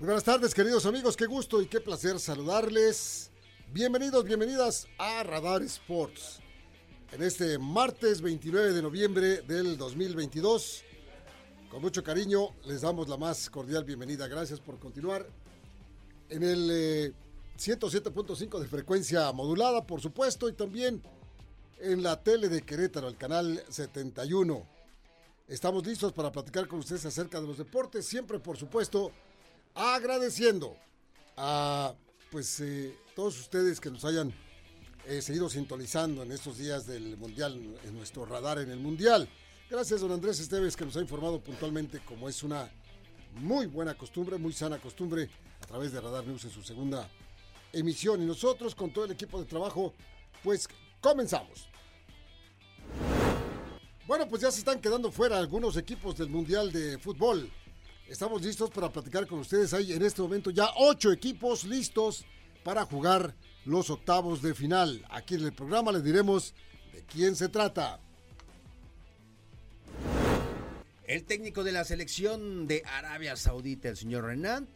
Buenas tardes, queridos amigos. Qué gusto y qué placer saludarles. Bienvenidos, bienvenidas a Radar Sports. En este martes 29 de noviembre del 2022, con mucho cariño, les damos la más cordial bienvenida. Gracias por continuar en el 107.5 de frecuencia modulada, por supuesto, y también en la tele de Querétaro, el canal 71. Estamos listos para platicar con ustedes acerca de los deportes, siempre, por supuesto, agradeciendo a pues eh, todos ustedes que nos hayan eh, seguido sintonizando en estos días del Mundial, en nuestro radar en el Mundial. Gracias, don Andrés Esteves, que nos ha informado puntualmente como es una muy buena costumbre, muy sana costumbre, a través de Radar News en su segunda emisión. Y nosotros, con todo el equipo de trabajo, pues comenzamos. Bueno, pues ya se están quedando fuera algunos equipos del Mundial de Fútbol. Estamos listos para platicar con ustedes. Hay en este momento ya ocho equipos listos para jugar los octavos de final. Aquí en el programa les diremos de quién se trata. El técnico de la selección de Arabia Saudita, el señor Renan,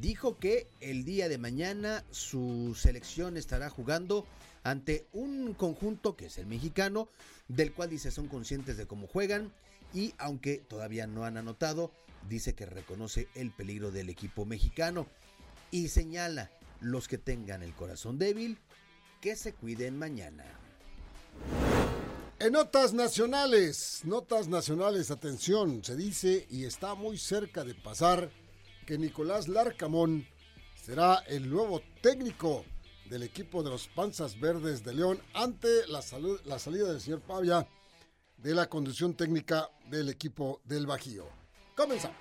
dijo que el día de mañana su selección estará jugando ante un conjunto que es el mexicano, del cual dice son conscientes de cómo juegan y aunque todavía no han anotado, dice que reconoce el peligro del equipo mexicano y señala los que tengan el corazón débil que se cuiden mañana. En notas nacionales, notas nacionales, atención, se dice y está muy cerca de pasar que Nicolás Larcamón será el nuevo técnico del equipo de los Panzas Verdes de León ante la, salud, la salida del señor Pavia de la conducción técnica del equipo del Bajío. Comenzamos.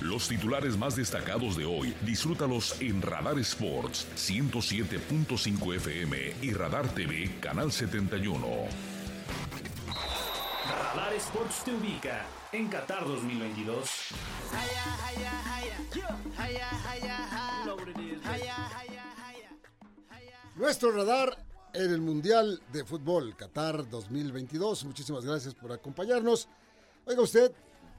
Los titulares más destacados de hoy, disfrútalos en Radar Sports 107.5 FM y Radar TV Canal 71. Radar Sports te ubica en Qatar 2022. Nuestro radar en el Mundial de Fútbol Qatar 2022. Muchísimas gracias por acompañarnos. Oiga usted,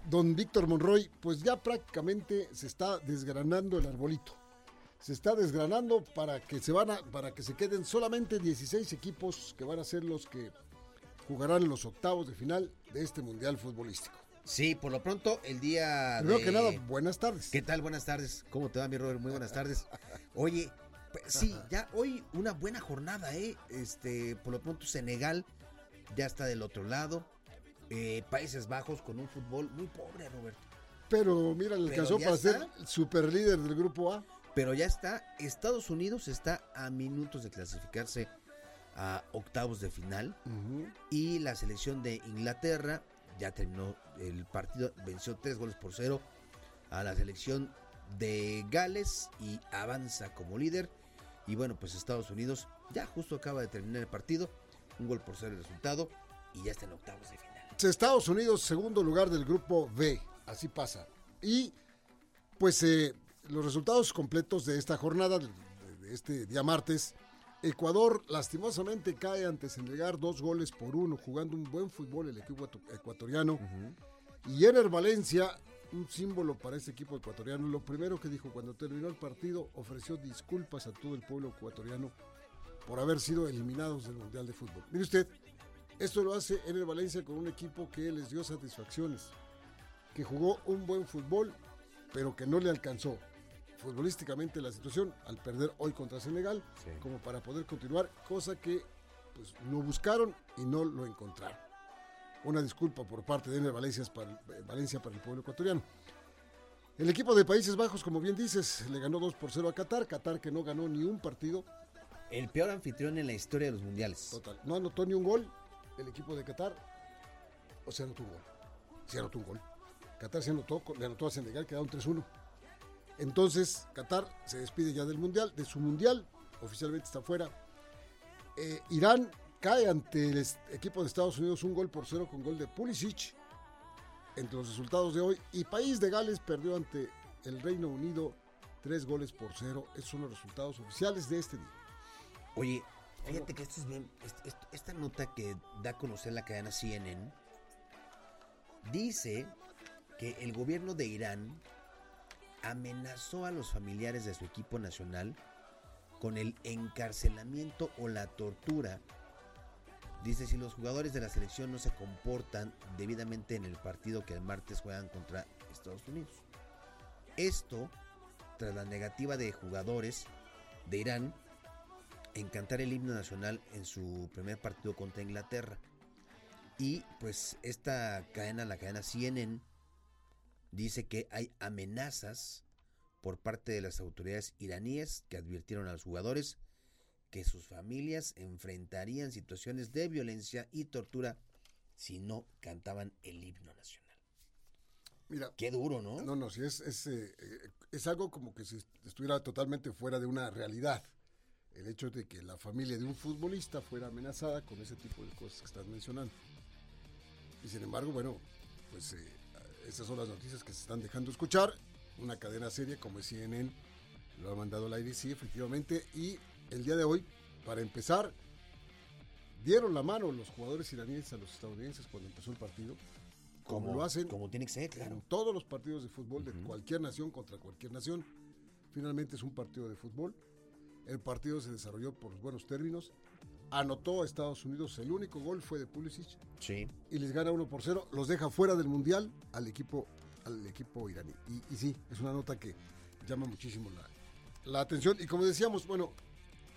don Víctor Monroy, pues ya prácticamente se está desgranando el arbolito. Se está desgranando para que se van a, para que se queden solamente 16 equipos que van a ser los que jugarán los octavos de final de este Mundial futbolístico. Sí, por lo pronto, el día Primero de... que nada, buenas tardes. ¿Qué tal? Buenas tardes. ¿Cómo te va, mi Robert? Muy buenas tardes. Oye, sí, ya hoy una buena jornada, ¿eh? Este, por lo pronto Senegal ya está del otro lado. Eh, Países Bajos con un fútbol muy pobre, Roberto. Pero mira, le alcanzó para está. ser super líder del grupo A. Pero ya está, Estados Unidos está a minutos de clasificarse a octavos de final. Y la selección de Inglaterra ya terminó el partido, venció tres goles por cero a la selección de Gales y avanza como líder. Y bueno, pues Estados Unidos ya justo acaba de terminar el partido, un gol por cero el resultado y ya está en octavos de final. Estados Unidos, segundo lugar del grupo B. Así pasa. Y pues eh, los resultados completos de esta jornada, de, de este día martes, Ecuador lastimosamente cae ante Senegal dos goles por uno, jugando un buen fútbol el equipo ecu- ecuatoriano. Y Ener Valencia, un símbolo para este equipo ecuatoriano, lo primero que dijo cuando terminó el partido, ofreció disculpas a todo el pueblo ecuatoriano por haber sido eliminados del Mundial de Fútbol. Mire usted, esto lo hace Ener Valencia con un equipo que les dio satisfacciones, que jugó un buen fútbol, pero que no le alcanzó futbolísticamente la situación al perder hoy contra Senegal, como para poder continuar, cosa que pues lo buscaron y no lo encontraron. Una disculpa por parte de Ener Valencia para, eh, Valencia para el pueblo ecuatoriano. El equipo de Países Bajos, como bien dices, le ganó 2 por 0 a Qatar. Qatar que no ganó ni un partido. El peor anfitrión en la historia de los mundiales. Total. No anotó ni un gol el equipo de Qatar. O se anotó un gol. Se anotó un gol. Qatar se anotó, le anotó a Senegal, quedaron 3-1. Entonces, Qatar se despide ya del Mundial, de su Mundial, oficialmente está fuera. Eh, Irán cae ante el equipo de Estados Unidos un gol por cero con gol de Pulisic entre los resultados de hoy. Y País de Gales perdió ante el Reino Unido tres goles por cero. Esos son los resultados oficiales de este día. Oye, fíjate que esto es bien. est- est- Esta nota que da a conocer la cadena CNN Dice que el gobierno de Irán amenazó a los familiares de su equipo nacional con el encarcelamiento o la tortura. Dice si los jugadores de la selección no se comportan debidamente en el partido que el martes juegan contra Estados Unidos. Esto tras la negativa de jugadores de Irán en cantar el himno nacional en su primer partido contra Inglaterra. Y pues esta cadena, la cadena CNN, dice que hay amenazas por parte de las autoridades iraníes que advirtieron a los jugadores que sus familias enfrentarían situaciones de violencia y tortura si no cantaban el himno nacional. Mira, Qué duro, ¿no? No, no, sí, es, es, eh, eh, es algo como que si estuviera totalmente fuera de una realidad. El hecho de que la familia de un futbolista fuera amenazada con ese tipo de cosas que estás mencionando. Y sin embargo, bueno, pues eh, estas son las noticias que se están dejando escuchar. Una cadena seria como es CNN lo ha mandado la IDC, efectivamente. Y el día de hoy, para empezar, dieron la mano los jugadores iraníes a los estadounidenses cuando empezó el partido. Como, lo hacen Como tiene que ser, claro. en todos los partidos de fútbol de cualquier nación contra cualquier nación. Finalmente es un partido de fútbol. El partido se desarrolló por buenos términos. Anotó a Estados Unidos. El único gol fue de Pulisic Sí. y les gana 1 por 0. Los deja fuera del mundial al equipo, al equipo iraní. Y, y sí, es una nota que llama muchísimo la, la atención. Y como decíamos, bueno,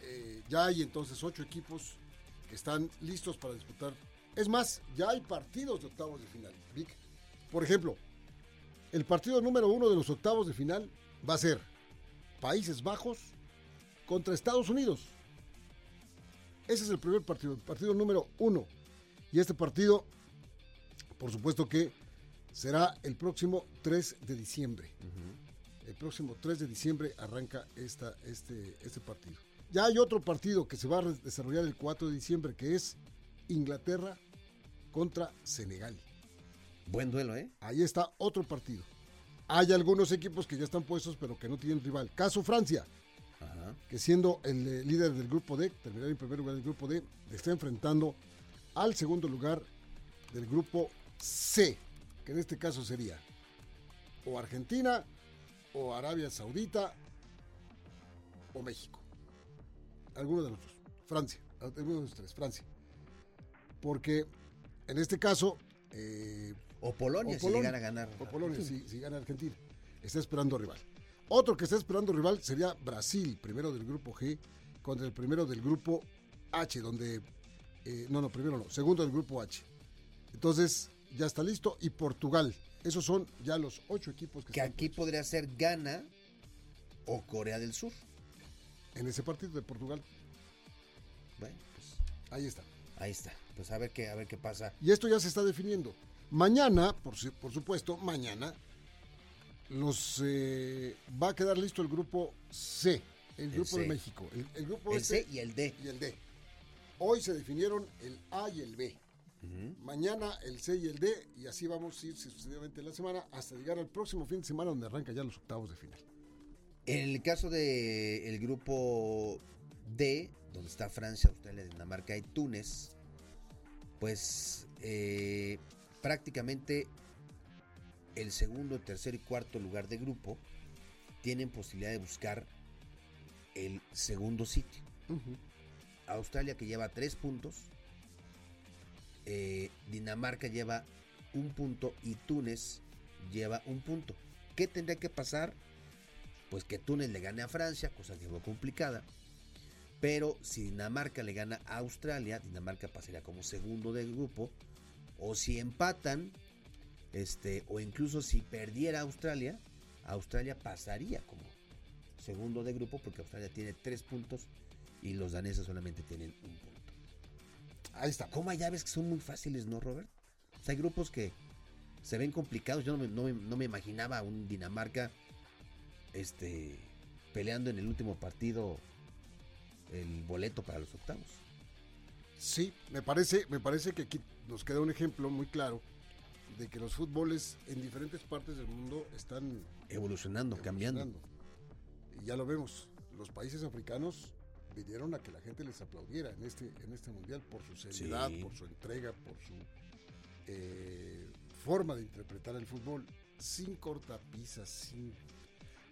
eh, ya hay entonces ocho equipos que están listos para disputar. Es más, ya hay partidos de octavos de final. Vic. Por ejemplo, el partido número uno de los octavos de final va a ser Países Bajos contra Estados Unidos. Ese es el primer partido, el partido número uno. Y este partido, por supuesto que será el próximo 3 de diciembre. El próximo 3 de diciembre arranca esta, este, este partido. Ya hay otro partido que se va a desarrollar el 4 de diciembre, que es Inglaterra contra Senegal. Buen duelo, ¿eh? Ahí está otro partido. Hay algunos equipos que ya están puestos, pero que no tienen rival. Caso Francia, Ajá. que siendo el eh, líder del grupo D, terminar en primer lugar del grupo D, le está enfrentando al segundo lugar del grupo C, que en este caso sería o Argentina, o Arabia Saudita, o México. Alguno de los dos. Francia, alguno de los tres, Francia. Porque en este caso, eh, O Polonia, o si llegan a ganar. o Polonia, si, si gana Argentina. Está esperando rival. Otro que está esperando rival sería Brasil, primero del grupo G, contra el primero del grupo H, donde. eh, no, no, primero no, segundo del grupo H. Entonces, ya está listo. Y Portugal. Esos son ya los ocho equipos que, Que están aquí podría ser Ghana o Corea del Sur. En ese partido de Portugal. Bueno, pues Ahí está. ahí está. Pues a ver qué, a ver qué pasa. Y esto ya se está definiendo. Mañana, por, su- por supuesto, mañana los eh, va a quedar listo el grupo C, el grupo de C. México. El, el grupo El este C y el D. y el D. Hoy se definieron el A y el B. Mañana el C y el D, y así vamos a ir sucesivamente la semana hasta llegar al próximo fin de semana donde arranca ya los octavos de final. En el caso del el grupo D, donde está Francia, Australia, Dinamarca y Túnez, pues eh, prácticamente el segundo, tercer y cuarto lugar de grupo tienen posibilidad de buscar el segundo sitio. Australia que lleva tres puntos, eh, Dinamarca lleva un punto y Túnez lleva un punto. ¿Qué tendría que pasar? Pues que Túnez le gane a Francia, cosa que fue complicada. Pero si Dinamarca le gana a Australia, Dinamarca pasaría como segundo del grupo. O si empatan, este, o incluso si perdiera Australia, Australia pasaría como segundo de grupo porque Australia tiene tres puntos y los daneses solamente tienen un punto. Ahí está. ¿Cómo hay llaves que son muy fáciles, no, Robert? O sea, hay grupos que se ven complicados. Yo no me, no me- no me imaginaba un Dinamarca este, peleando en el último partido el boleto para los octavos. Sí, me parece, me parece que aquí nos queda un ejemplo muy claro de que los fútboles en diferentes partes del mundo están Evolucionando, cambiando. Y ya lo vemos, los países africanos vinieron a que la gente les aplaudiera en este, en este mundial por su seriedad, Sí. por su entrega, por su eh, forma de interpretar el fútbol sin cortapisas, sin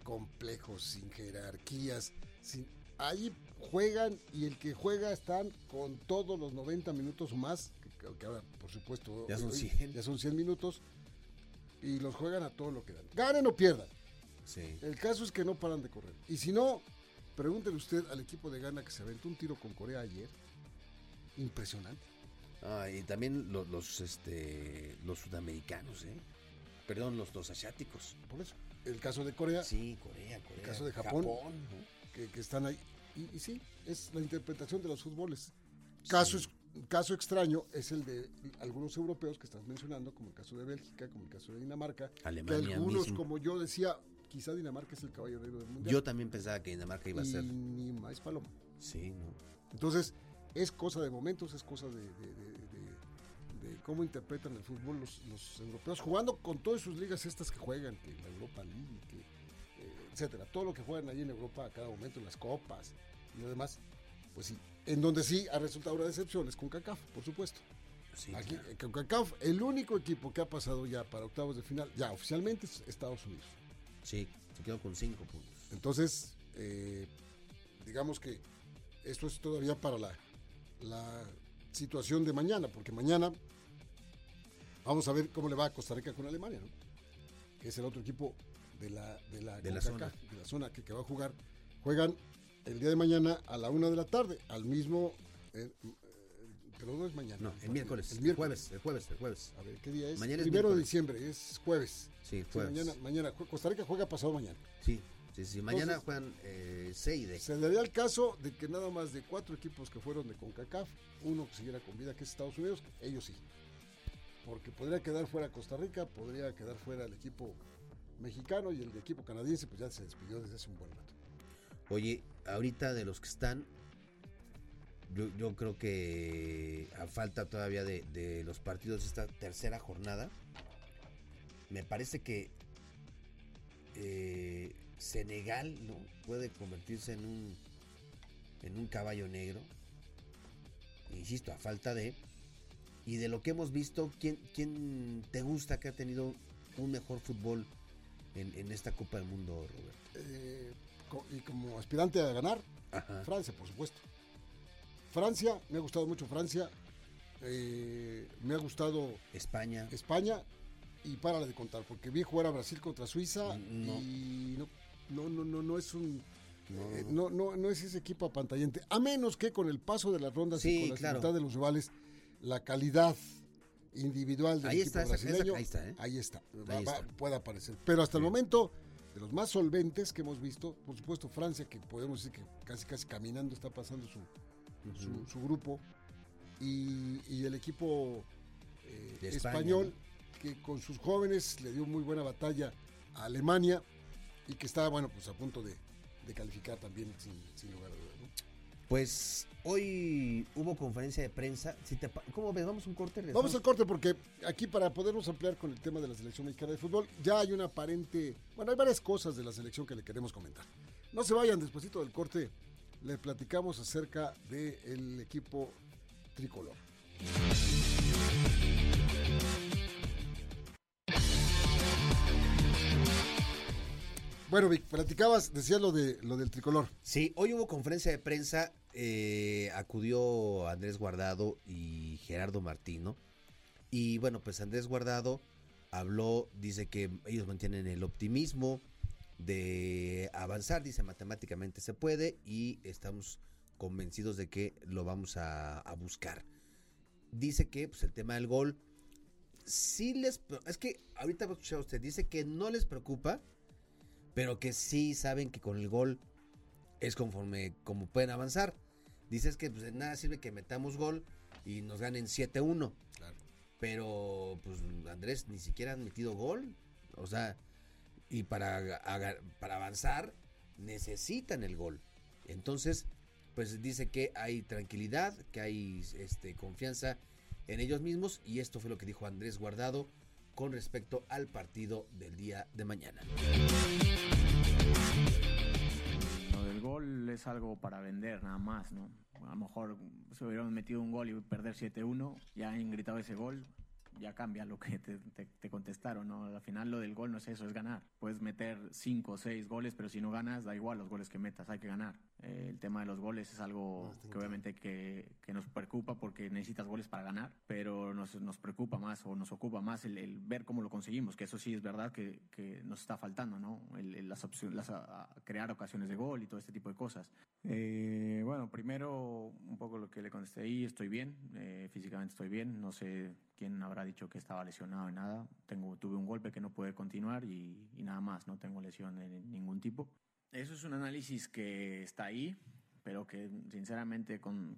complejos, sin jerarquías, sin ahí juegan y el que juega están con todos los 90 minutos o más, que, que ahora por supuesto Ya son hoy 100. ya son 100 minutos y los juegan a todo lo que dan. Ganen o pierdan. Sí. El caso es que no paran de correr. Y si no, pregúntele usted al equipo de Ghana que se aventó un tiro con Corea ayer. Impresionante. Ah, y también los, los, este, los sudamericanos, ¿eh? Perdón, los, los asiáticos. Por eso. El caso de Corea, Sí, Corea, Corea. caso de Japón. ¿no? que, que están ahí. Y, y sí, es la interpretación de los fútboles. Caso, es- caso extraño es el de algunos europeos que estás mencionando, como el caso de Bélgica, como el caso de Dinamarca. que Alemania algunos, mismo. como yo decía, quizá Dinamarca es el caballo negro del mundial. Yo también pensaba que Dinamarca iba a y ser. ni más paloma. Sí, ¿no? Entonces, es cosa de momentos, es cosa de cómo interpretan el fútbol los, los europeos, jugando con todas sus ligas estas que juegan, que la Europa League, que, eh, etcétera, todo lo que juegan ahí en Europa a cada momento, en las copas y lo demás, pues sí. En donde sí ha resultado una decepción es con CACAF, por supuesto. Sí, Aquí, claro. eh, con CACAF, el único equipo que ha pasado ya para octavos de final, ya oficialmente, es Estados Unidos. Sí, se quedó con cinco puntos. Entonces, eh, digamos que esto es todavía para la, la situación de mañana, porque mañana vamos a ver cómo le va a Costa Rica con Alemania, ¿no? que es el otro equipo de la, de la, De la CONCACAF, de la zona que, que va a jugar. Juegan el día de mañana a la una de la tarde, al mismo... eh, eh, pero no es mañana. No, el miércoles. El jueves, el jueves, el jueves. A ver, ¿qué día es? Mañana es Primero de diciembre, es jueves. Sí, Sí, jueves. mañana, Costa Rica juega pasado mañana. Sí, sí, sí. Mañana Entonces- juegan eh, Seide. Se daría el caso de que nada más de cuatro equipos que fueron de CONCACAF, uno que siguiera con vida, que es Estados Unidos, ellos sí. Porque podría quedar fuera Costa Rica, podría quedar fuera el equipo mexicano y el equipo canadiense, pues ya se despidió desde hace un buen rato. Oye, ahorita de los que están, yo, creo que a falta todavía de, de los partidos de esta tercera jornada, me parece que eh, Senegal ¿no? puede convertirse en un, en un caballo negro. Insisto, a falta de... Y de lo que hemos visto, ¿quién, quién te gusta que ha tenido un mejor fútbol en, en esta Copa del Mundo, Roberto? Eh, y como aspirante a ganar, Ajá. Francia, por supuesto. Francia, me ha gustado mucho Francia, eh, me ha gustado España. España y párale de contar, porque vi jugar a Brasil contra Suiza no. y no, no, no, no, no es un... No, eh, no, no, no, es ese equipo apantallante, a menos que con el paso de las rondas Sí, y con la claro. dificultad de los rivales, la calidad individual del Ahí equipo está, esa- esa- brasileño, ahí está, ¿eh? ahí está, va- Ahí va- está. puede aparecer. Pero hasta el momento, de los más solventes que hemos visto, por supuesto Francia, que podemos decir que casi casi caminando está pasando su, su, su grupo, y, y el equipo eh, España, español, que con sus jóvenes le dio muy buena batalla a Alemania y que está, bueno, pues a punto de, de calificar también sin, sin lugar a dudas. ¿no? Pues hoy hubo conferencia de prensa. ¿Cómo ves? Vamos a un corte. Vamos al corte porque aquí para podernos ampliar con el tema de la selección mexicana de fútbol, ya hay una aparente, bueno, hay varias cosas de la selección que le queremos comentar. No se vayan, despuesito del corte le platicamos acerca del equipo tricolor. Bueno, Vic, platicabas, decías lo de lo del tricolor. Sí, hoy hubo conferencia de prensa. eh, acudió Andrés Guardado y Gerardo Martino. Y bueno, pues Andrés Guardado habló, dice que ellos mantienen el optimismo de avanzar, dice matemáticamente se puede y estamos convencidos de que lo vamos a, a buscar. Dice que pues, el tema del gol, sí les... Es que ahorita va a escuchar usted, dice que no les preocupa, pero que sí saben que con el gol es conforme como pueden avanzar. Dices que pues, de nada sirve que metamos gol y nos ganen 7-1. Claro. Pero pues Andrés ni siquiera han metido gol. O sea, y para, para avanzar necesitan el gol. Entonces, pues dice que hay tranquilidad, que hay este, confianza en ellos mismos y esto fue lo que dijo Andrés Guardado con respecto al partido del día de mañana. Lo del gol es algo para vender nada más, ¿no? A lo mejor se hubieran metido un gol y perder 7-1, ya han gritado ese gol, ya cambia lo que te, te, contestaron, ¿no? Al final lo del gol no es eso, es ganar. Puedes meter cinco o seis goles, pero si no ganas, da igual los goles que metas, hay que ganar. Eh, el tema de los goles es algo que obviamente que, que, nos preocupa porque necesitas goles para ganar, pero nos, nos preocupa más o nos ocupa más el, ver cómo lo conseguimos, que eso sí es verdad que, que nos está faltando, ¿no? El, las opciones, las, a, crear ocasiones de gol y todo este tipo de cosas. Eh, bueno, primero un poco lo que le contesté ahí, estoy bien, eh, físicamente estoy bien, no sé quién habrá dicho que estaba lesionado en nada, tengo, tuve un golpe que no puede continuar y, y nada más, no tengo lesión de ningún tipo. Eso es un análisis que está ahí, pero que sinceramente, con,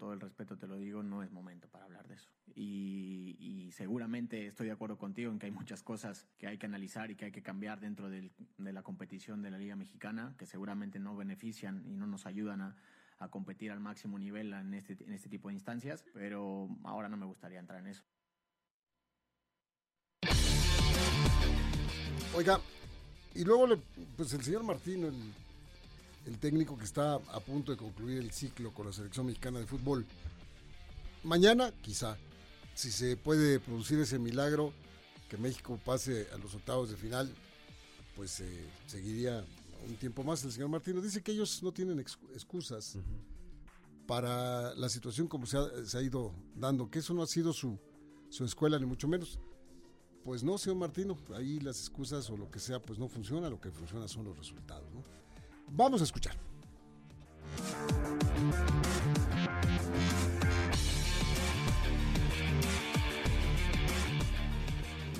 todo el respeto te lo digo, no es momento para hablar de eso. Y, seguramente estoy de acuerdo contigo en que hay muchas cosas que hay que analizar y que hay que cambiar dentro de la competición de la Liga Mexicana, que seguramente no benefician y no nos ayudan a, a competir al máximo nivel en este, en este tipo de instancias, pero ahora no me gustaría entrar en eso. Oiga, y luego, pues el señor Martín, el, técnico que está a punto de concluir el ciclo con la selección mexicana de fútbol, mañana quizá, si se puede producir ese milagro, que México pase a los octavos de final, pues eh, seguiría un tiempo más. El señor Martínez dice que ellos no tienen excusas para la situación como se ha, se ha, ido dando, que eso no ha sido su, su escuela, ni mucho menos. Pues no, señor Martino, ahí las excusas o lo que sea, pues no funciona, lo que funciona son los resultados. Vamos a escuchar.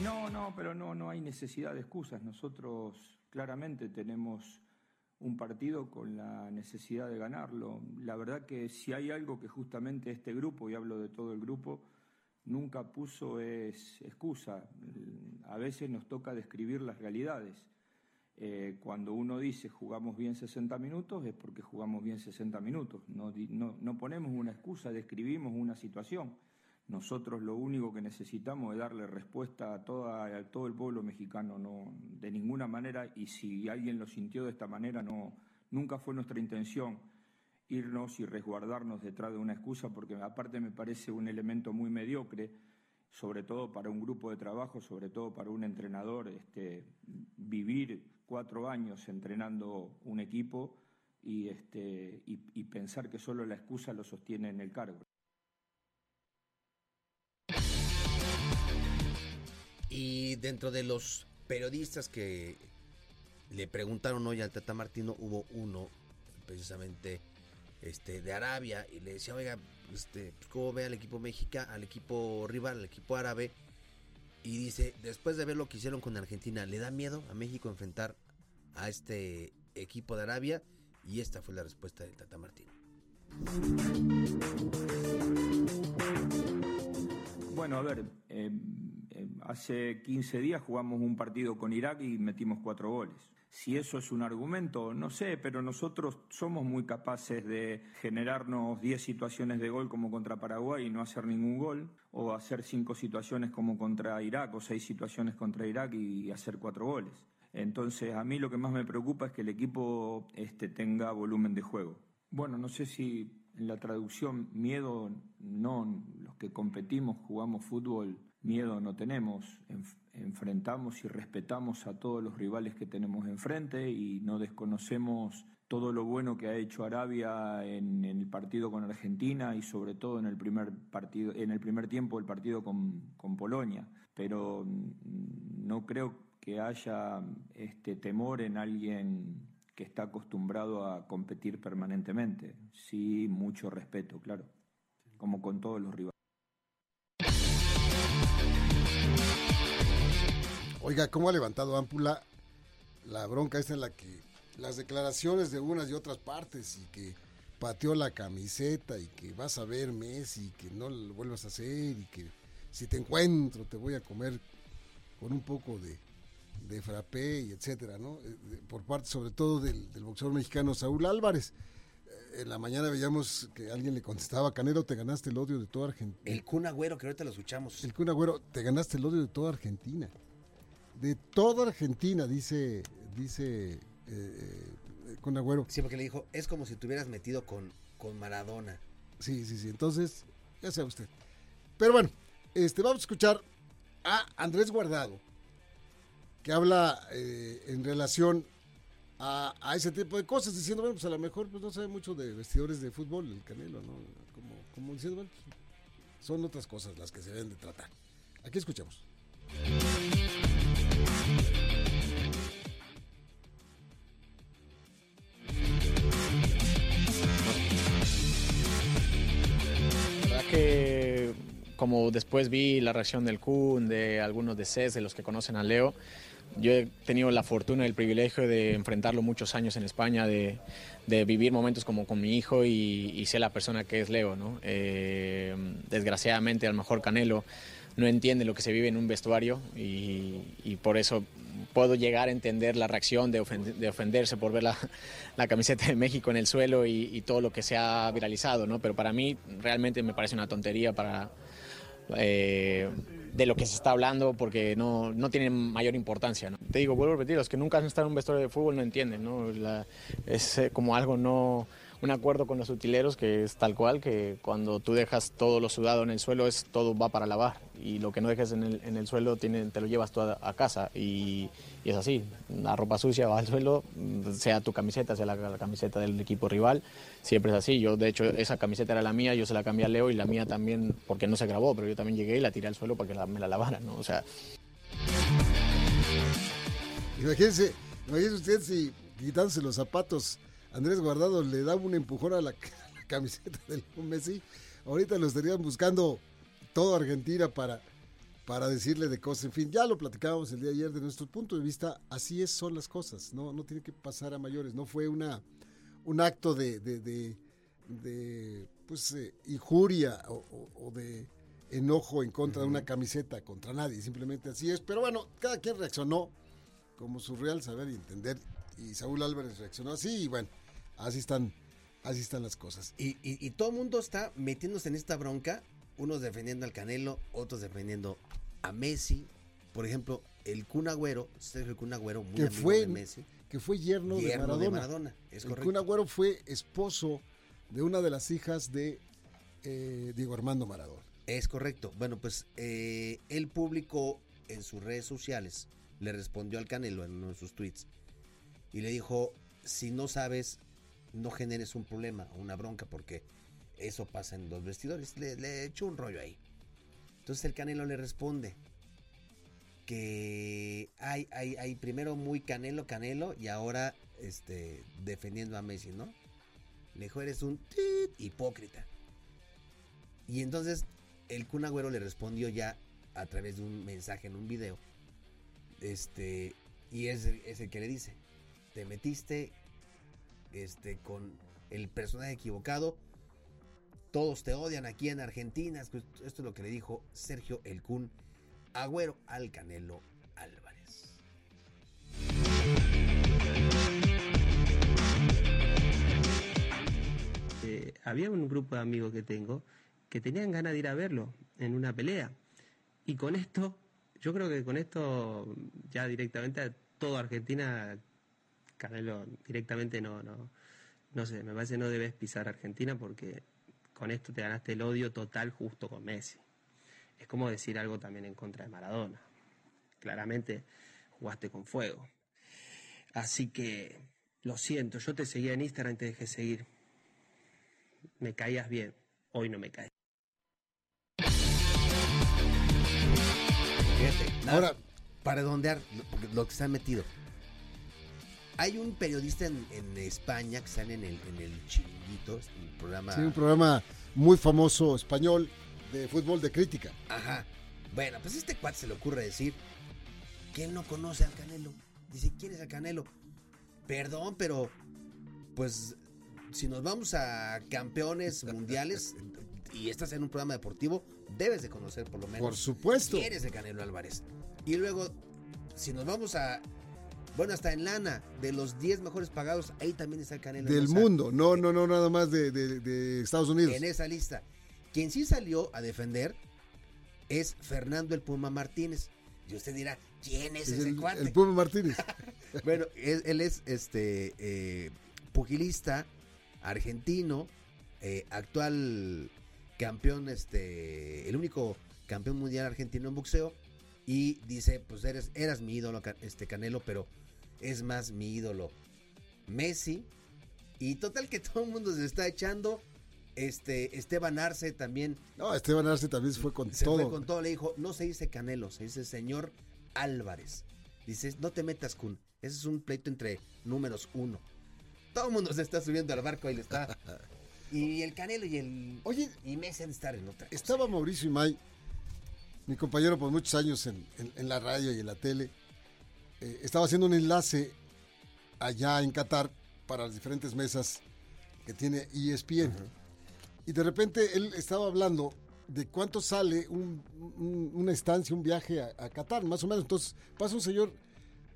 No, no, pero no, no hay necesidad de excusas. Nosotros claramente tenemos un partido con la necesidad de ganarlo. La verdad que si hay algo que justamente este grupo, y hablo de todo el grupo, nunca puso es excusa. A veces nos toca describir las realidades. Eh, cuando uno dice jugamos bien 60 minutos es porque jugamos bien 60 minutos. No, no, ponemos una excusa, describimos una situación. Nosotros lo único que necesitamos es darle respuesta a, toda, a todo el pueblo mexicano, no, de ninguna manera, y si alguien lo sintió de esta manera, no, nunca fue nuestra intención irnos y resguardarnos detrás de una excusa, porque aparte me parece un elemento muy mediocre, sobre todo para un grupo de trabajo, sobre todo para un entrenador, este, vivir cuatro años entrenando un equipo este, y, pensar que solo la excusa lo sostiene en el cargo. Y dentro de los periodistas que le preguntaron hoy al Tata Martino, hubo uno precisamente este, de Arabia y le decía, oiga, este, pues, ¿cómo ve al equipo México, al equipo rival, al equipo árabe? Y dice, después de ver lo que hicieron con Argentina, ¿le da miedo a México enfrentar a este equipo de Arabia? Y esta fue la respuesta del Tata Martín. Bueno, a ver, eh, eh, hace 15 días jugamos un partido con Irak y metimos cuatro goles. Si eso es un argumento, no sé, pero nosotros somos muy capaces de generarnos 10 situaciones de gol como contra Paraguay y no hacer ningún gol, o hacer 5 situaciones como contra Irak, o 6 situaciones contra Irak y hacer 4 goles. Entonces, a mí lo que más me preocupa es que el equipo este, tenga volumen de juego. Bueno, no sé si en la traducción miedo, no, los que competimos, jugamos fútbol, miedo no tenemos, enfrentamos y respetamos a todos los rivales que tenemos enfrente y no desconocemos todo lo bueno que ha hecho Arabia en, el partido con Argentina y sobre todo en el primer partido, en el primer tiempo del partido con, con Polonia. Pero no creo que haya este temor en alguien que está acostumbrado a competir permanentemente. Sí, mucho respeto, claro, como con todos los rivales. Oiga, ¿cómo ha levantado Ámpula la bronca esta en la que las declaraciones de unas y otras partes y que pateó la camiseta y que vas a ver Messi y que no lo vuelvas a hacer y que si te encuentro te voy a comer con un poco de, de frappé y etcétera, ¿no? Eh, por parte sobre todo del, del boxeador mexicano Saúl Álvarez. Eh, en la mañana veíamos que alguien le contestaba, Canero, te ganaste el odio de toda Argentina. El Kun Agüero, que ahorita lo escuchamos. El Kun Agüero, te ganaste el odio de toda Argentina de toda Argentina, dice, dice eh, eh, con Agüero. Sí, porque le dijo, es como si te hubieras metido con, con Maradona. Sí, sí, sí. Entonces, ya sea usted. Pero bueno, Este, vamos a escuchar a Andrés Guardado, que habla eh, en relación a, a, ese tipo de cosas, diciendo, bueno, pues a lo mejor pues, no sabe mucho de vestidores de fútbol, el Canelo, ¿no? Como, como diciendo, bueno, pues, son otras cosas las que se deben de tratar. Aquí escuchamos. Como después vi la reacción del Kun, de algunos de CES, de los que conocen a Leo, yo he tenido la fortuna y el privilegio de enfrentarlo muchos años en España, de, de vivir momentos como con mi hijo y, y ser la persona que es Leo. ¿no? Eh, desgraciadamente, a lo mejor Canelo no entiende lo que se vive en un vestuario y, por eso puedo llegar a entender la reacción de, ofend de ofenderse por ver la, camiseta de México en el suelo y, todo lo que se ha viralizado, ¿no? Pero para mí realmente me parece una tontería para... Eh, de lo que se está hablando porque no, no tiene mayor importancia. ¿no? Te digo, vuelvo a repetir, los que nunca han estado en un vestuario de fútbol no entienden, ¿no? Es eh, como algo no un acuerdo con los utileros que es tal cual, que cuando tú dejas todo lo sudado en el suelo, es todo va para lavar y lo que no dejes en el, en el suelo te lo llevas tú a, casa y, es así, la ropa sucia va al suelo, sea tu camiseta, sea la, camiseta del equipo rival, siempre es así. Yo de hecho esa camiseta era la mía, yo se la cambié a Leo y la mía también, porque no se grabó, pero yo también llegué y la tiré al suelo para que me la lavaran, ¿no? O sea... Imagínense, imagínense si quitándose los zapatos Andrés Guardado le da un empujón a la, a la camiseta del Messi. Ahorita lo estarían buscando todo Argentina para, para decirle de cosas. En fin, ya lo platicábamos el día de ayer de nuestro punto de vista. Así es, son las cosas. No, no tiene que pasar a mayores. No fue una, un acto de, de, de, de pues, eh, injuria o, o, o, de enojo en contra de una camiseta contra nadie. Simplemente así es. Pero bueno, cada quien reaccionó como su real saber y entender. Y Saúl Álvarez reaccionó así y bueno así están, así están las cosas. Y, y, y, todo el mundo está metiéndose en esta bronca, unos defendiendo al Canelo, otros defendiendo a Messi. Por ejemplo, el Kun Agüero, Sergio Kun Agüero, muy que amigo fue, de Messi. Que fue yerno, yerno de Maradona. De Maradona es el correcto. Kun Agüero fue esposo de una de las hijas de eh, Diego Armando Maradona. Es correcto. Bueno, pues eh, él publicó en sus redes sociales, le respondió al Canelo en uno de sus tweets y le dijo, si no sabes no generes un problema o una bronca porque eso pasa en los vestidores. Le, le echó un rollo ahí. Entonces el Canelo le responde que hay, hay, hay primero muy Canelo, Canelo y ahora este, defendiendo a Messi, ¿no? Le dijo, eres un hipócrita. Y entonces el Kun Agüero le respondió ya a través de un mensaje en un video. Este, y es, es el que le dice, te metiste este, con el personaje equivocado. Todos te odian aquí en Argentina. Esto es lo que le dijo Sergio El Kun Agüero al Canelo Álvarez. Eh, había un grupo de amigos que tengo que tenían ganas de ir a verlo en una pelea. Y con esto, yo creo que con esto ya directamente a toda Argentina Canelo directamente no, no, no sé, me parece no debes pisar Argentina porque con esto te ganaste el odio total justo con Messi. Es como decir algo también en contra de Maradona. Claramente jugaste con fuego. Así que lo siento, yo te seguía en Instagram y te dejé seguir. Me caías bien, hoy no me caes. Fíjate, ahora para redondear lo, lo que se han metido hay un periodista en, en, España que sale en el, en el Chiringuito, un programa. Sí, un programa muy famoso español de fútbol de crítica. Ajá. Bueno, pues este cuate se le ocurre decir que él no conoce al Canelo. Dice, ¿quién es el Canelo? Perdón, pero pues si nos vamos a campeones mundiales y estás en un programa deportivo, debes de conocer por lo menos. Por supuesto. ¿Quién es el Canelo Álvarez? Y luego, si nos vamos a bueno, hasta en lana, de los 10 mejores pagados, ahí también está el Canelo. Del mundo, no, no, no, nada más de, de, de, Estados Unidos. En esa lista. Quien sí salió a defender es Fernando el Puma Martínez. Y usted dirá, ¿quién es, es ese el, cuate? El Puma Martínez. bueno, él, él, es este eh, pugilista argentino, eh, actual campeón, este, el único campeón mundial argentino en boxeo. Y dice, pues eres, eras mi ídolo, este Canelo, pero es más mi ídolo Messi. Y total que todo el mundo se está echando. Este, Esteban Arce también No, Esteban Arce también se fue con se todo. fue con todo. Le dijo, no se dice Canelo, se dice señor Álvarez. Dices, no te metas, Kun. Ese es un pleito entre números uno. Todo el mundo se está subiendo al barco, ahí le está. Y el Canelo y el. Oye, Y Messi han de estar en otra. cosa. Estaba Mauricio Imay, mi compañero por muchos años en, en- en la radio y en la tele. Eh, estaba haciendo un enlace allá en Qatar para las diferentes mesas que tiene ESPN. Y de repente él estaba hablando de cuánto sale un- un- una estancia, un viaje a, a Qatar, más o menos. Entonces pasa un señor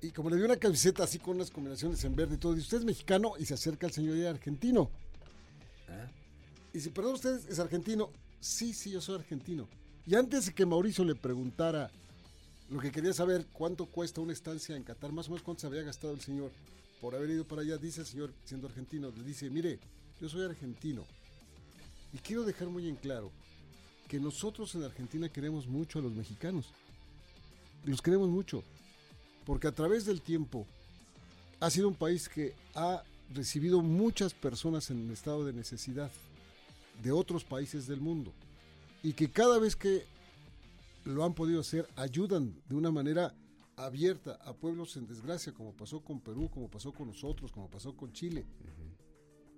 y como le dio una camiseta así con unas combinaciones en verde y todo, dice, usted es mexicano y se acerca al señor y es argentino. Ah. Y dice, perdón, ¿usted es argentino? Sí, sí, yo soy argentino. Y antes de que Mauricio le preguntara lo que quería saber, cuánto cuesta una estancia en Qatar, más o menos cuánto se había gastado el señor por haber ido para allá, dice el señor, siendo argentino, le dice, mire, yo soy argentino. Y quiero dejar muy en claro que nosotros en Argentina queremos mucho a los mexicanos. Los queremos mucho. Porque a través del tiempo ha sido un país que ha recibido muchas personas en estado de necesidad de otros países del mundo y que cada vez que lo han podido hacer ayudan de una manera abierta a pueblos en desgracia como pasó con Perú, como pasó con nosotros, como pasó con Chile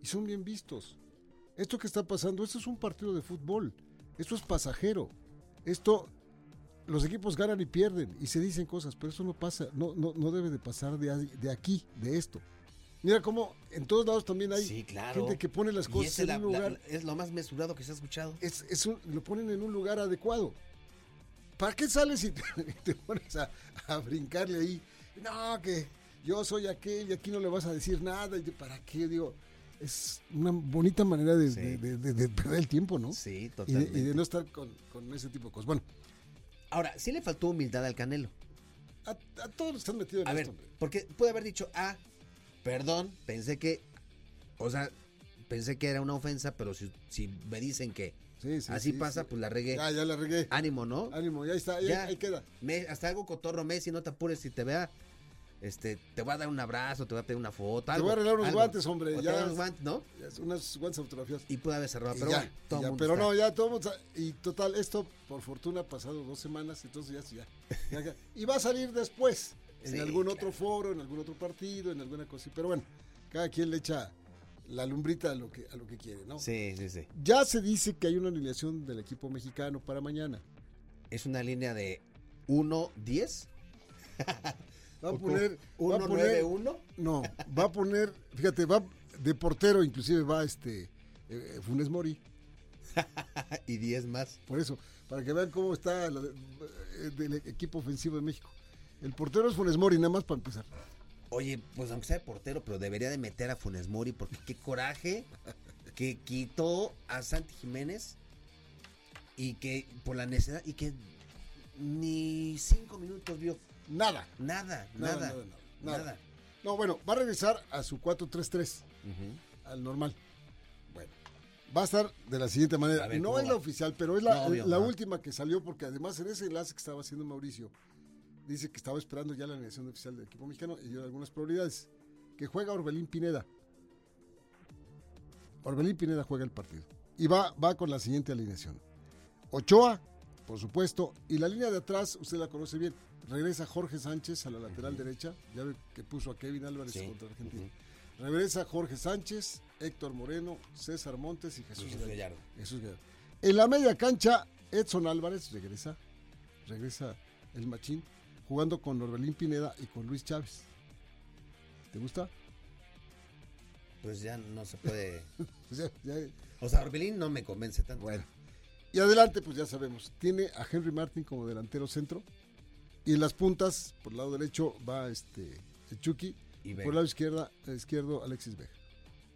y son bien vistos. Esto que está pasando, esto es un partido de fútbol, esto es pasajero, esto los equipos ganan y pierden y se dicen cosas, pero eso no pasa, no, no, no debe de pasar de, de aquí, de esto. Mira cómo en todos lados también hay Sí, claro. gente que pone las cosas en la- un lugar, la- es lo más mesurado que se ha escuchado. es, es un- lo ponen en un lugar adecuado. ¿Para qué sales y te, te pones a, a brincarle ahí? No, que yo soy aquel y aquí no le vas a decir nada. Y yo, ¿Para qué? Digo, es una bonita manera de, Sí. de- de- de- de perder el tiempo, ¿no? Sí, totalmente. y de no estar con, con ese tipo de cosas. Bueno, Ahora, sí le faltó humildad al Canelo. a, a todos están metidos en A ver, esto. porque puede haber dicho, ah, perdón, pensé que, o sea, pensé que era una ofensa, pero si, si me dicen que Sí, sí, así sí, pasa, pues la regué. Ya, ya la regué. Ánimo, ¿no? Ánimo, ya está, ya, Ya. ahí queda. Me- hasta algo cotorro Messi, no te apures si te vea. Este, te voy a dar un abrazo, te voy a pedir una foto. Te voy a arreglar unos algo. guantes, hombre, O te ya. voy a dar unos guantes, ¿no? Ya, unas guantes autografiadas. Y puede haber cerrado, pero ya, bueno, todo ya, mundo pero está- no, ya todo mundo Y total, esto por fortuna ha pasado dos semanas, entonces ya, ya. Y va a salir después, en algún claro. otro foro, en algún otro partido, en alguna cosa. así. Pero bueno, cada quien le echa la lumbrita a lo que, a lo que quiere, ¿no? Sí, sí, sí. Ya se dice que hay una alineación del equipo mexicano para mañana. Es una línea de 1-10. Va a poner. va a 1-9-1. No, va a poner, fíjate, va de portero, inclusive va este eh, Funes Mori. y 10 más. Por eso, para que vean cómo está eh, del equipo ofensivo de México. El portero es Funes Mori, nada más para empezar. Oye, pues aunque sea de portero, pero debería de meter a Funes Mori porque qué coraje que quitó a Santi Jiménez y que por la necesidad y que ni cinco minutos vio Nada. nada, Nada, nada, nada, nada. nada, nada. No, bueno, va a regresar a su 4-3-3, Ujú. al normal. Bueno, va a estar de la siguiente manera. Ver, no ¿cómo es va? la oficial, pero es la, No, obvio, la ajá. última que salió, porque además en ese enlace que estaba haciendo Mauricio, dice que estaba esperando ya la alineación oficial del equipo mexicano y dio algunas probabilidades. Que juega Orbelín Pineda. Orbelín Pineda juega el partido. Y va, va con la siguiente alineación. Ochoa, por supuesto, y la línea de atrás, usted la conoce bien. Regresa Jorge Sánchez a la lateral derecha. Ya ve que puso a Kevin Álvarez Sí, contra Argentina. Regresa Jorge Sánchez, Héctor Moreno, César Montes y Jesús Jesús. Gallardo. Jesús Gallardo. En la media cancha, Edson Álvarez regresa. Regresa el machín, jugando con Orbelín Pineda y con Luis Chávez. ¿Te gusta? Pues ya no se puede. O sea, ya- O sea, Orbelín no me convence tanto. Bueno. Y adelante, pues ya sabemos, tiene a Henry Martin como delantero centro. Y en las puntas, por el lado derecho, va este el Chucky. Y por el lado izquierda, izquierdo, Alexis Vega.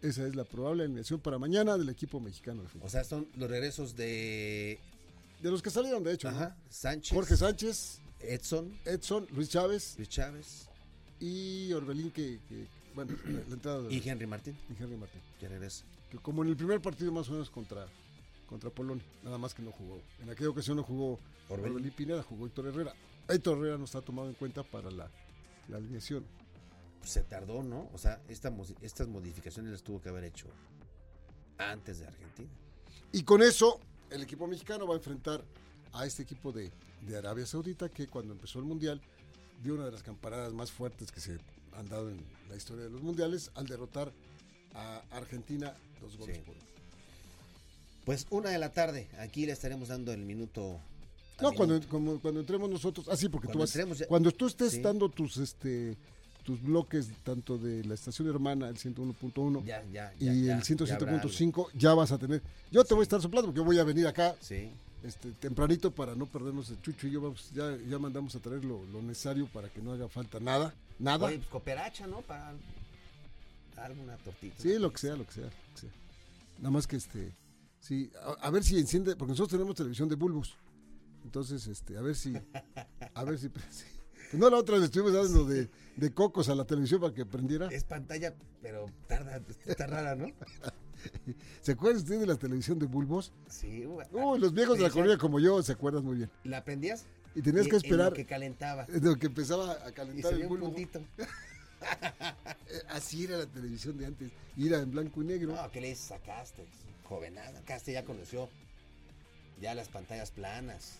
Esa es la probable alineación para mañana del equipo mexicano de fútbol. O sea, son los regresos de De los que salieron, de hecho, Sánchez, Jorge Sánchez, Edson, Edson, Luis Chávez Luis Chávez y Orbelín, que, que, bueno, la, la entrada de y Henry Martín, y Henry Martín. que regresa. Que como en el primer partido más o menos contra, contra Polonia. Nada más que no jugó. En aquella ocasión no jugó Orbelín. Orbelín Pineda, jugó Héctor Herrera. Héctor Herrera no está tomado en cuenta para la, la alineación. Pues se tardó, ¿no? O sea, esta estas modificaciones las tuvo que haber hecho antes de Argentina. Y con eso, el equipo mexicano va a enfrentar a este equipo de, de Arabia Saudita que cuando empezó el Mundial dio una de las campanadas más fuertes que se han dado en la historia de los Mundiales al derrotar a Argentina dos goles Sí. por uno. Pues una de la tarde, aquí le estaremos dando el minuto. No, cuando, minuto. como- cuando entremos nosotros, ah, sí, porque tú vas, entremos cuando tú estés Sí. dando tus, este, tus bloques tanto de la estación hermana, el 101.1 Ya, ya, y ya, el ya 107.5, ya, vas a tener, yo te voy a estar soplando porque yo voy a venir acá Sí. Este, tempranito para no perdernos el chucho y yo vamos, ya, ya mandamos a traer lo, lo necesario para que no haga falta nada, nada. Oye, pues cooperacha, ¿no? Para alguna tortita. Sí, lo que sea, lo que sea, lo que sea. Nada más que este, sí, a, a ver si enciende, porque nosotros tenemos televisión de bulbos. Entonces, este, a ver si, a ver si. Pues no, la otra le estuvimos dando de, de cocos a la televisión para que prendiera. Es pantalla, pero tarda, está rara, ¿no? ¿Se acuerdan ustedes de la televisión de bulbos? Sí. güey. Los viejos de la colonia como yo se acuerdan muy bien. La prendías Y tenías que en lo esperar que calentaba. de lo que empezaba a Y calentar se el veía un bulbo. puntito. Eh, Así era la televisión de antes. Y era en blanco y negro. No, ¿qué le sacaste? Jovenada. Caste ya conoció ya las pantallas planas.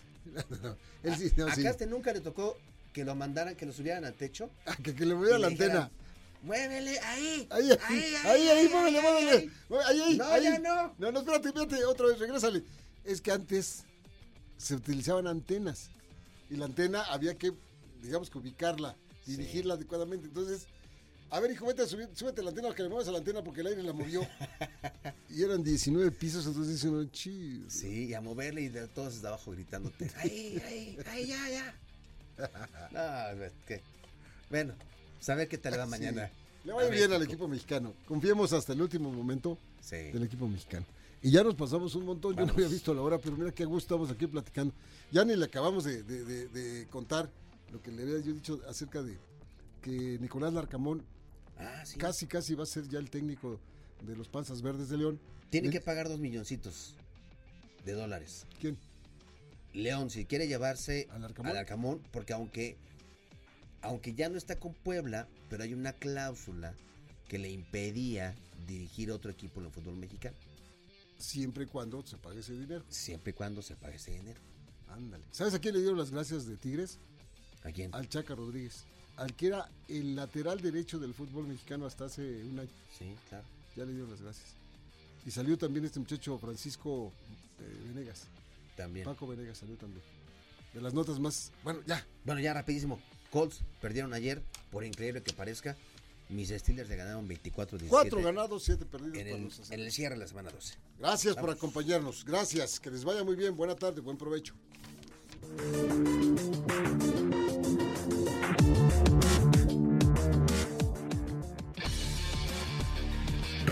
Él sí, no, ¿A sí. Caste nunca le tocó que lo mandaran, que lo subieran al techo? Ah, que, que le moviera y la antena. Muévele ahí. Ahí, ahí, ahí, ahí, muévele, muévele. Ahí, ahí, No, ya no. No, no, espérate, espérate, otra vez, regrésale. Es que antes se utilizaban antenas. Y la antena había que, digamos que ubicarla, dirigirla adecuadamente. Entonces, a ver, hijo, vete súbete la antena, que le muevas a la antena porque el aire la movió. y eran 19 pisos, entonces dice uno, "Chi". Sí, y a moverle y de todos desde abajo gritándote. ¡Ahí, ahí, ahí, ya, ya! No, es que. Bueno, saber qué tal va Sí. mañana. Le va a bien al equipo mexicano. Confiemos hasta el último momento Sí. del equipo mexicano. Y ya nos pasamos un montón, yo no había visto la hora, pero mira qué gusto estamos aquí platicando. Ya ni le acabamos de, de- de- de contar lo que le había yo dicho acerca de que Nicolás Larcamón Ah, sí. casi, casi va a ser ya el técnico de los Panzas Verdes de León. Tiene ¿Eh? que pagar dos milloncitos de dólares. ¿Quién? León, si quiere llevarse ¿Al Arcamón? al Arcamón, porque aunque, aunque ya no está con Puebla, pero hay una cláusula que le impedía dirigir otro equipo en el fútbol mexicano, Siempre y cuando se pague ese dinero. siempre y cuando se pague ese dinero. Ándale. ¿Sabes a quién le dieron las gracias de Tigres? ¿A quién? Al Chaca Rodríguez. Al que era el lateral derecho del fútbol mexicano hasta hace un año. Sí, claro. Ya le dieron las gracias. Y salió también este muchacho Francisco eh, Venegas. También. Paco Venegas salió también. De las notas más. Bueno, ya. Bueno, ya rapidísimo. Colts perdieron ayer, por increíble que parezca. Mis Steelers le ganaron 24-17. Cuatro ganados, siete perdidos en el, en el cierre de la semana 12. Gracias por acompañarnos. Gracias. Que les vaya muy bien. Buena tarde. Buen provecho.